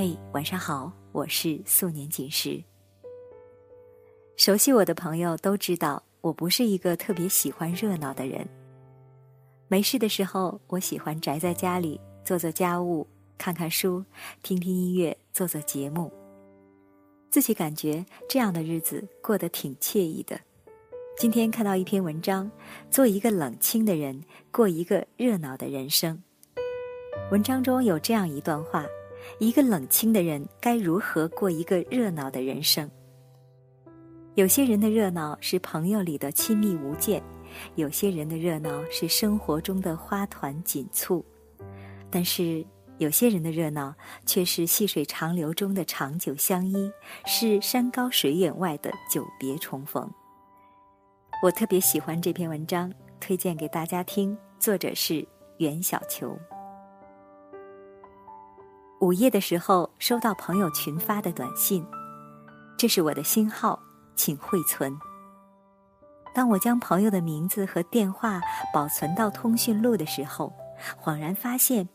嘿，晚上好，我是素年锦时。熟悉我的朋友都知道，我不是一个特别喜欢热闹的人。没事的时候，我喜欢宅在家里，做做家务，看看书，听听音乐，做做节目。自己感觉这样的日子过得挺惬意的。今天看到一篇文章，做一个冷清的人，过一个热闹的人生。文章中有这样一段话。一个冷清的人该如何过一个热闹的人生？有些人的热闹是朋友里的亲密无间，有些人的热闹是生活中的花团锦簇，但是有些人的热闹却是细水长流中的长久相依，是山高水远外的久别重逢。我特别喜欢这篇文章，推荐给大家听。作者是袁小球。午夜的时候，收到朋友群发的短信，这是我的新号，请惠存。当我将朋友的名字和电话保存到通讯录的时候，恍然发现，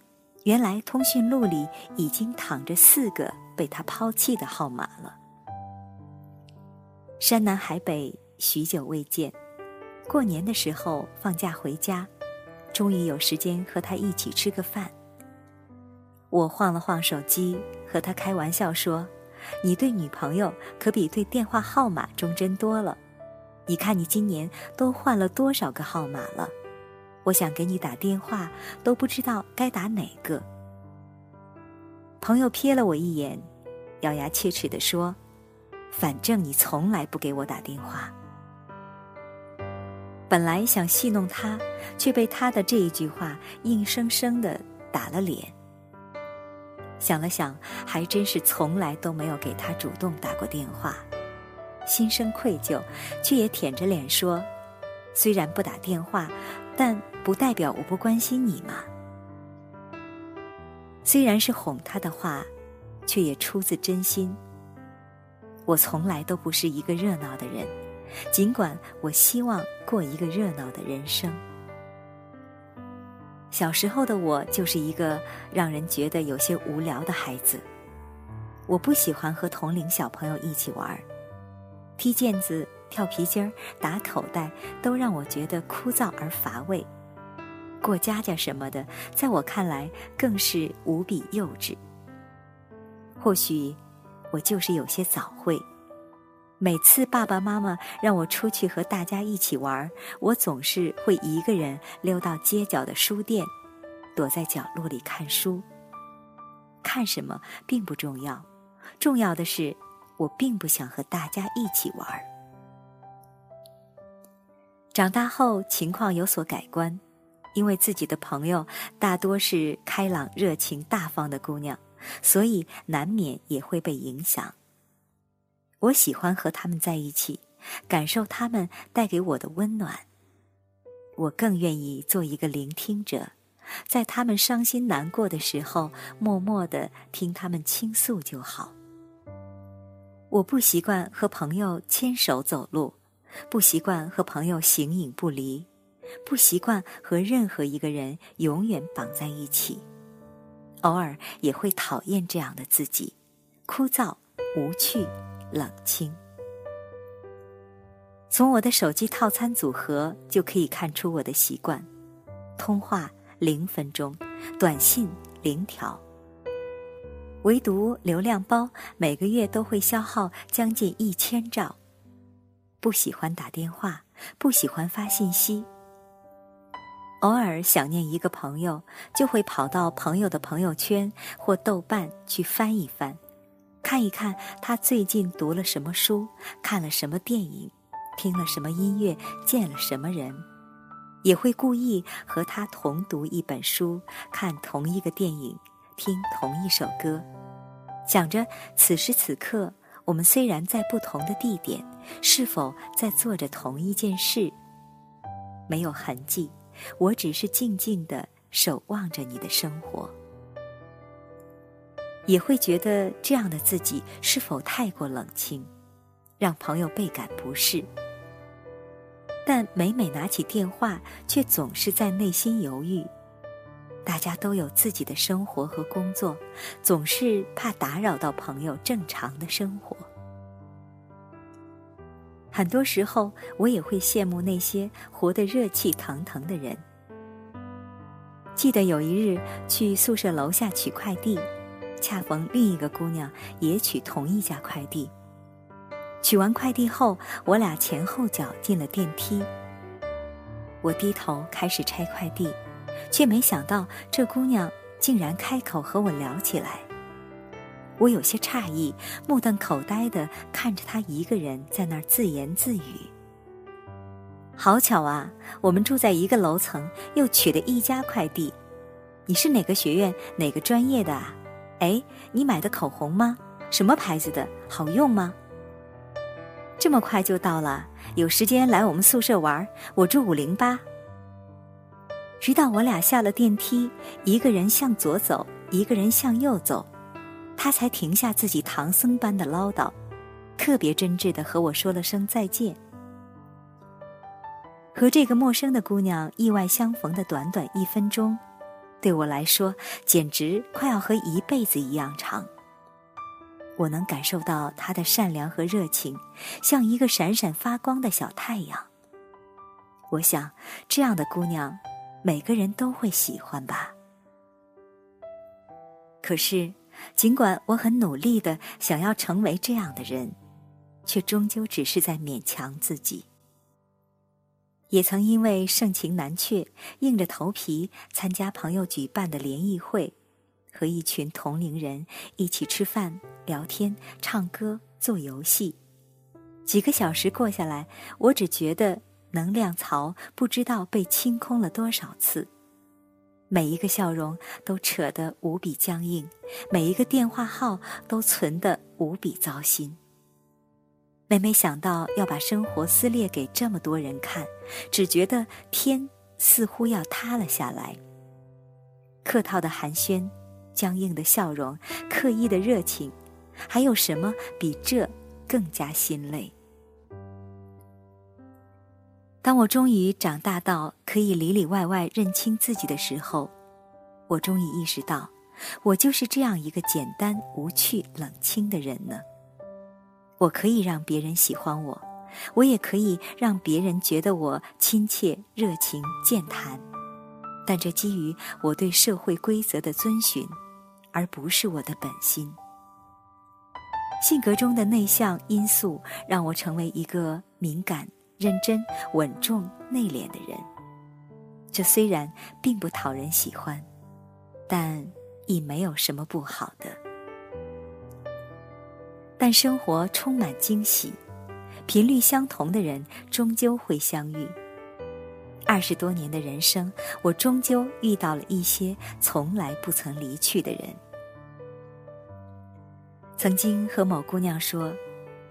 原来通讯录里已经躺着四个被他抛弃的号码了。山南海北，许久未见，过年的时候放假回家，终于有时间和他一起吃个饭。我晃了晃手机，和他开玩笑说：“你对女朋友可比对电话号码忠贞多了。你看你今年都换了多少个号码了？我想给你打电话，都不知道该打哪个。”朋友瞥了我一眼，咬牙切齿地说：“反正你从来不给我打电话。”本来想戏弄他，却被他的这一句话硬生生的打了脸。想了想，还真是从来都没有给他主动打过电话，心生愧疚，却也舔着脸说：“虽然不打电话，但不代表我不关心你嘛。”虽然是哄他的话，却也出自真心。我从来都不是一个热闹的人，尽管我希望过一个热闹的人生。小时候的我就是一个让人觉得有些无聊的孩子，我不喜欢和同龄小朋友一起玩，踢毽子、跳皮筋儿、打口袋都让我觉得枯燥而乏味，过家家什么的，在我看来更是无比幼稚。或许，我就是有些早慧。每次爸爸妈妈让我出去和大家一起玩，我总是会一个人溜到街角的书店，躲在角落里看书。看什么并不重要，重要的是我并不想和大家一起玩。长大后情况有所改观，因为自己的朋友大多是开朗、热情、大方的姑娘，所以难免也会被影响。我喜欢和他们在一起，感受他们带给我的温暖。我更愿意做一个聆听者，在他们伤心难过的时候，默默的听他们倾诉就好。我不习惯和朋友牵手走路，不习惯和朋友形影不离，不习惯和任何一个人永远绑在一起。偶尔也会讨厌这样的自己，枯燥无趣。冷清。从我的手机套餐组合就可以看出我的习惯：通话零分钟，短信零条。唯独流量包每个月都会消耗将近一千兆。不喜欢打电话，不喜欢发信息。偶尔想念一个朋友，就会跑到朋友的朋友圈或豆瓣去翻一翻。看一看他最近读了什么书，看了什么电影，听了什么音乐，见了什么人，也会故意和他同读一本书，看同一个电影，听同一首歌，想着此时此刻我们虽然在不同的地点，是否在做着同一件事？没有痕迹，我只是静静的守望着你的生活。也会觉得这样的自己是否太过冷清，让朋友倍感不适。但每每拿起电话，却总是在内心犹豫：大家都有自己的生活和工作，总是怕打扰到朋友正常的生活。很多时候，我也会羡慕那些活得热气腾腾的人。记得有一日去宿舍楼下取快递，恰逢另一个姑娘也取同一家快递。取完快递后，我俩前后脚进了电梯。我低头开始拆快递，却没想到这姑娘竟然开口和我聊起来。我有些诧异，目瞪口呆的看着她一个人在那儿自言自语。好巧啊，我们住在一个楼层，又取的一家快递。你是哪个学院、哪个专业的啊？哎，你买的口红吗？什么牌子的？好用吗？这么快就到了，有时间来我们宿舍玩。我住五零八。直到我俩下了电梯，一个人向左走，一个人向右走。他才停下自己唐僧般的唠叨，特别真挚的和我说了声再见。和这个陌生的姑娘意外相逢的短短一分钟，对我来说简直快要和一辈子一样长。我能感受到她的善良和热情，像一个闪闪发光的小太阳。我想，这样的姑娘，每个人都会喜欢吧。可是。尽管我很努力的想要成为这样的人，却终究只是在勉强自己。也曾因为盛情难却，硬着头皮参加朋友举办的联谊会，和一群同龄人一起吃饭、聊天、唱歌、做游戏。几个小时过下来，我只觉得能量槽不知道被清空了多少次。每一个笑容都扯得无比僵硬，每一个电话号都存得无比糟心。每每想到要把生活撕裂给这么多人看，只觉得天似乎要塌了下来。客套的寒暄，僵硬的笑容，刻意的热情，还有什么比这更加心累？当我终于长大到可以里里外外认清自己的时候，我终于意识到，我就是这样一个简单、无趣、冷清的人呢。我可以让别人喜欢我，我也可以让别人觉得我亲切、热情、健谈，但这基于我对社会规则的遵循，而不是我的本心。性格中的内向因素让我成为一个敏感。认真、稳重、内敛的人，这虽然并不讨人喜欢，但亦没有什么不好的。但生活充满惊喜，频率相同的人终究会相遇。二十多年的人生，我终究遇到了一些从来不曾离去的人。曾经和某姑娘说：“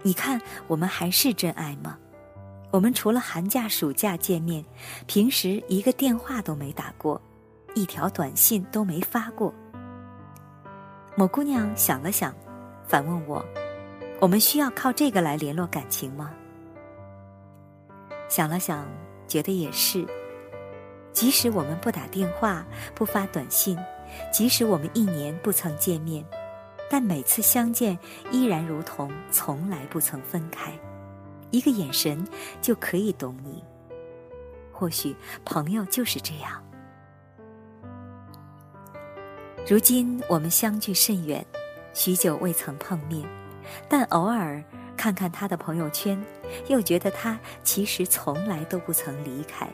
你看，我们还是真爱吗？”我们除了寒假、暑假见面，平时一个电话都没打过，一条短信都没发过。某姑娘想了想，反问我：“我们需要靠这个来联络感情吗？”想了想，觉得也是。即使我们不打电话、不发短信，即使我们一年不曾见面，但每次相见依然如同从来不曾分开。一个眼神就可以懂你。或许朋友就是这样。如今我们相距甚远，许久未曾碰面，但偶尔看看他的朋友圈，又觉得他其实从来都不曾离开。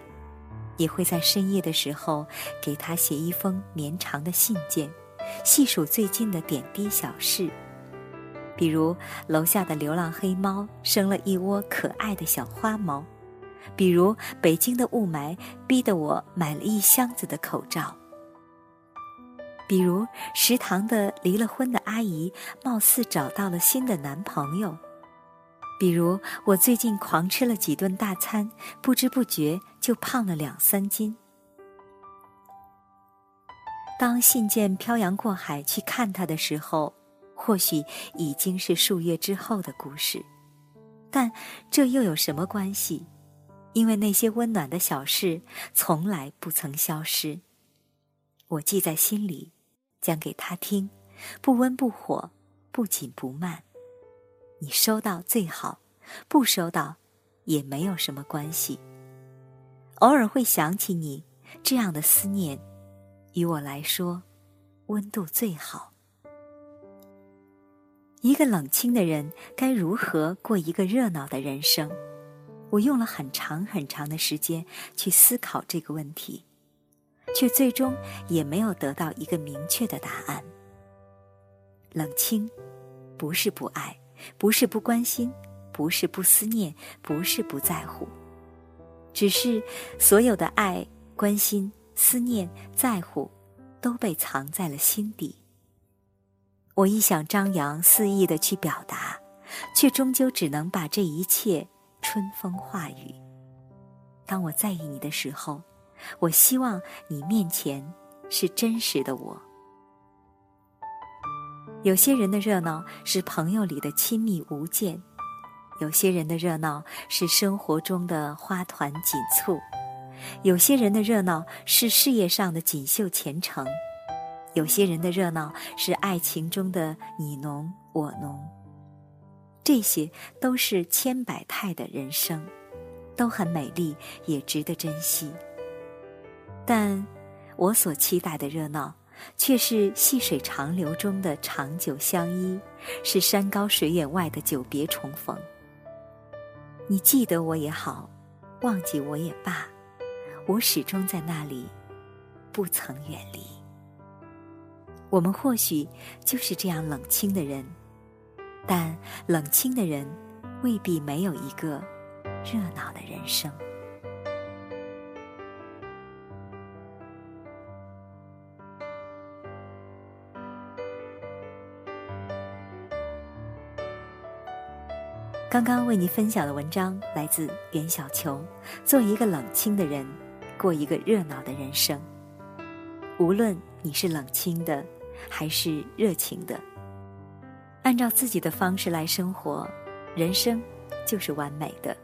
也会在深夜的时候给他写一封绵长的信件，细数最近的点滴小事。比如楼下的流浪黑猫生了一窝可爱的小花猫，比如北京的雾霾逼得我买了一箱子的口罩，比如食堂的离了婚的阿姨貌似找到了新的男朋友，比如我最近狂吃了几顿大餐，不知不觉就胖了两三斤。当信件漂洋过海去看他的时候。或许已经是数月之后的故事，但这又有什么关系？因为那些温暖的小事从来不曾消失。我记在心里，讲给他听，不温不火，不紧不慢。你收到最好，不收到也没有什么关系。偶尔会想起你，这样的思念，于我来说，温度最好。一个冷清的人该如何过一个热闹的人生？我用了很长很长的时间去思考这个问题，却最终也没有得到一个明确的答案。冷清，不是不爱，不是不关心，不是不思念，不是不在乎。只是所有的爱、关心、思念、在乎，都被藏在了心底。我一想张扬肆意的去表达，却终究只能把这一切春风化雨。当我在意你的时候，我希望你面前是真实的我。有些人的热闹是朋友里的亲密无间。有些人的热闹是生活中的花团锦簇，有些人的热闹是事业上的锦绣前程，有些人的热闹是爱情中的你侬我侬。这些都是千百态的人生，都很美丽，也值得珍惜。但我所期待的热闹，却是细水长流中的长久相依，是山高水远外的久别重逢。你记得我也好，忘记我也罢，我始终在那里，不曾远离。我们或许就是这样冷清的人，但冷清的人未必没有一个热闹的人生。刚刚为你分享的文章来自袁小球。做一个冷清的人，过一个热闹的人生。无论你是冷清的，还是热情的，按照自己的方式来生活，人生就是完美的。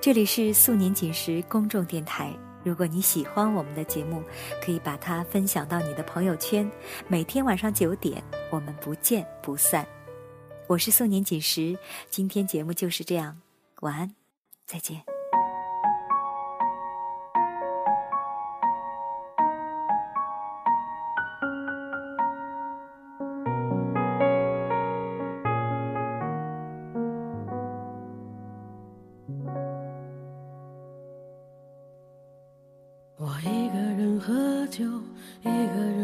这里是素年锦时公众电台。如果你喜欢我们的节目，可以把它分享到你的朋友圈。每天晚上九点，我们不见不散。我是宋年锦时，今天节目就是这样，晚安，再见。我一个人喝酒，一个人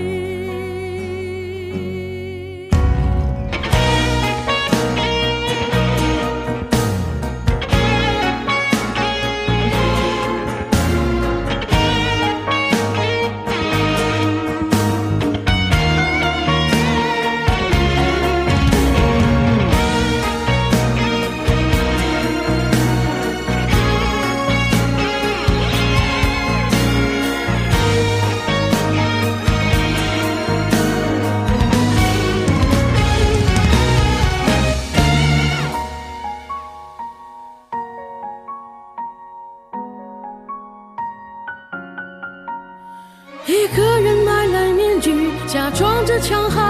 强悍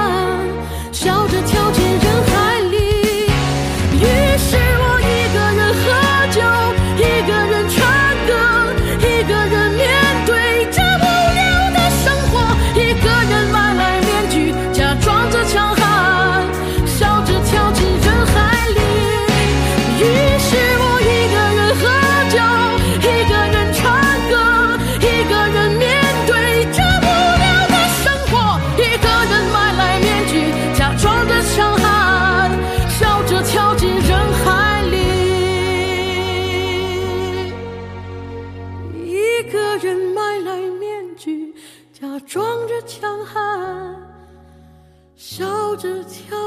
纸条